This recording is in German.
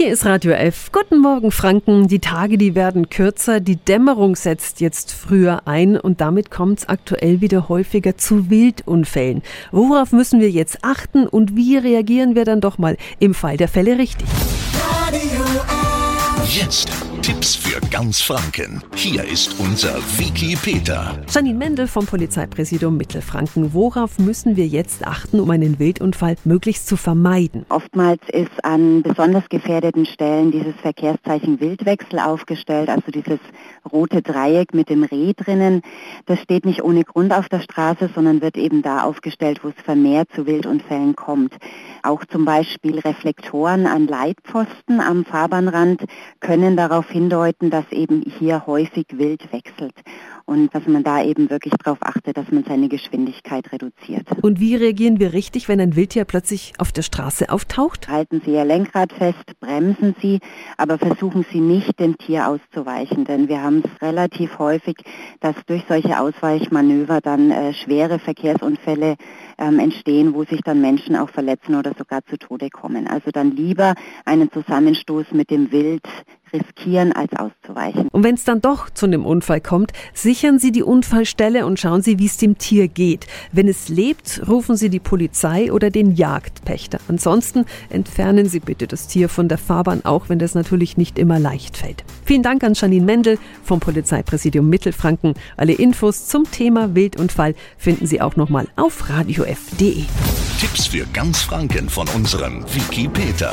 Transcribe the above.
Hier ist Radio F. Guten Morgen, Franken. Die Tage, die werden kürzer. Die Dämmerung setzt jetzt früher ein und damit kommt es aktuell wieder häufiger zu Wildunfällen. Worauf müssen wir jetzt achten und wie reagieren wir dann doch mal im Fall der Fälle richtig? Radio F. Jetzt Tipps für ganz Franken. Hier ist unser Wiki Peter. Janine Mendel vom Polizeipräsidium Mittelfranken. Worauf müssen wir jetzt achten, um einen Wildunfall möglichst zu vermeiden? Oftmals ist an besonders gefährdeten Stellen dieses Verkehrszeichen Wildwechsel aufgestellt, also dieses rote Dreieck mit dem Reh drinnen. Das steht nicht ohne Grund auf der Straße, sondern wird eben da aufgestellt, wo es vermehrt zu Wildunfällen kommt. Auch zum Beispiel Reflektoren an Leitpfosten am Fahrbahnrand können darauf hindeuten, dass eben hier häufig wild wechselt und dass man da eben wirklich darauf achtet, dass man seine Geschwindigkeit reduziert. Und wie reagieren wir richtig, wenn ein Wildtier plötzlich auf der Straße auftaucht? Halten Sie Ihr Lenkrad fest, bremsen Sie, aber versuchen Sie nicht, dem Tier auszuweichen, denn wir haben es relativ häufig, dass durch solche Ausweichmanöver dann äh, schwere Verkehrsunfälle ähm, entstehen, wo sich dann Menschen auch verletzen oder sogar zu Tode kommen. Also dann lieber einen Zusammenstoß mit dem Wild riskieren, als auszuweichen. Und wenn es dann doch zu einem Unfall kommt, sichern Sie die Unfallstelle und schauen Sie, wie es dem Tier geht. Wenn es lebt, rufen Sie die Polizei oder den Jagdpächter. Ansonsten entfernen Sie bitte das Tier von der Fahrbahn, auch wenn das natürlich nicht immer leicht fällt. Vielen Dank an Janine Mendel vom Polizeipräsidium Mittelfranken. Alle Infos zum Thema Wildunfall finden Sie auch nochmal auf radiof.de. Tipps für ganz Franken von unserem Wiki Peter.